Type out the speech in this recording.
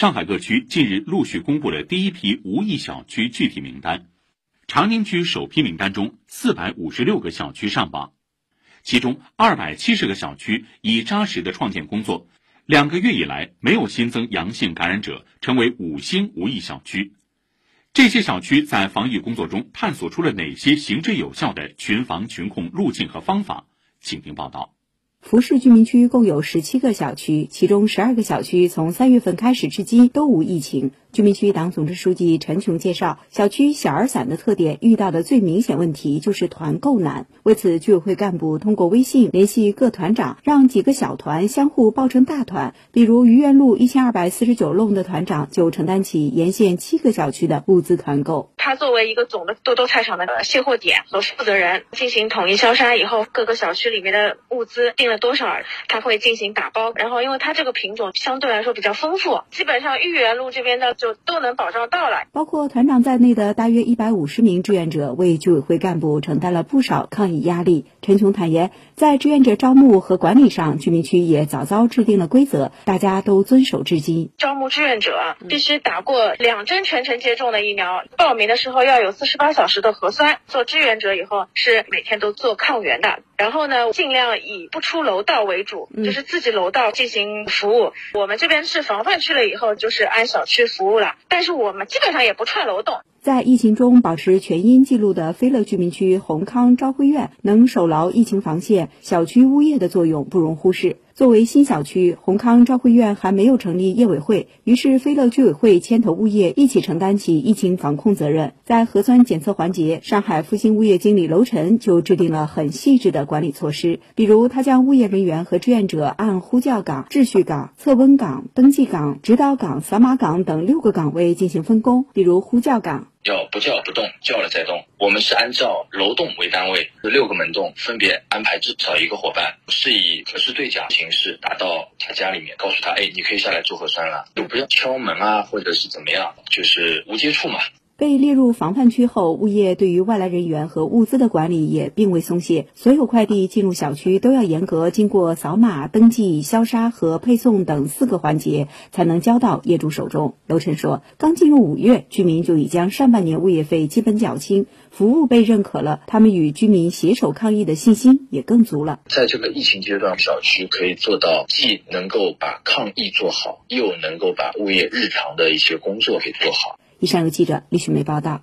上海各区近日陆续公布了第一批无疫小区具体名单。长宁区首批名单中，四百五十六个小区上榜，其中二百七十个小区以扎实的创建工作，两个月以来没有新增阳性感染者，成为五星无疫小区。这些小区在防疫工作中探索出了哪些行之有效的群防群控路径和方法？请听报道。福市居民区共有十七个小区，其中十二个小区从三月份开始至今都无疫情。居民区党总支书记陈琼介绍，小区小而散的特点，遇到的最明显问题就是团购难。为此，居委会干部通过微信联系各团长，让几个小团相互抱成大团。比如愚园路一千二百四十九弄的团长就承担起沿线七个小区的物资团购。他作为一个总的多多菜场的卸货点和负责人，进行统一消杀以后，各个小区里面的物资订了多少，他会进行打包。然后，因为他这个品种相对来说比较丰富，基本上豫园路这边的。就都能保障到了。包括团长在内的大约一百五十名志愿者为居委会干部承担了不少抗疫压力。陈琼坦言，在志愿者招募和管理上，居民区也早早制定了规则，大家都遵守至今。招募志愿者必须打过两针全程接种的疫苗，报名的时候要有四十八小时的核酸。做志愿者以后是每天都做抗原的。然后呢，尽量以不出楼道为主，就是自己楼道进行服务。我们这边是防范区了，以后就是按小区服务了。但是我们基本上也不串楼栋。在疫情中保持全阴记录的飞乐居民区宏康昭辉苑，能守牢疫情防线，小区物业的作用不容忽视。作为新小区，宏康昭辉苑还没有成立业委会，于是飞乐居委会牵头物业一起承担起疫情防控责任。在核酸检测环节，上海复兴物业经理楼晨就制定了很细致的管理措施，比如他将物业人员和志愿者按呼叫岗、秩序岗、测温岗、登记岗、指导岗、扫码岗等六个岗位进行分工。比如呼叫岗。要不叫不动，叫了再动。我们是按照楼栋为单位，六个门栋分别安排至少一个伙伴，是以可视对讲形式打到他家里面，告诉他，哎，你可以下来做核酸了，就不要敲门啊，或者是怎么样，就是无接触嘛。被列入防范区后，物业对于外来人员和物资的管理也并未松懈。所有快递进入小区都要严格经过扫码、登记、消杀和配送等四个环节，才能交到业主手中。楼晨说，刚进入五月，居民就已将上半年物业费基本缴清，服务被认可了，他们与居民携手抗疫的信心也更足了。在这个疫情阶段，小区可以做到既能够把抗疫做好，又能够把物业日常的一些工作给做好。以上由记者李雪梅报道。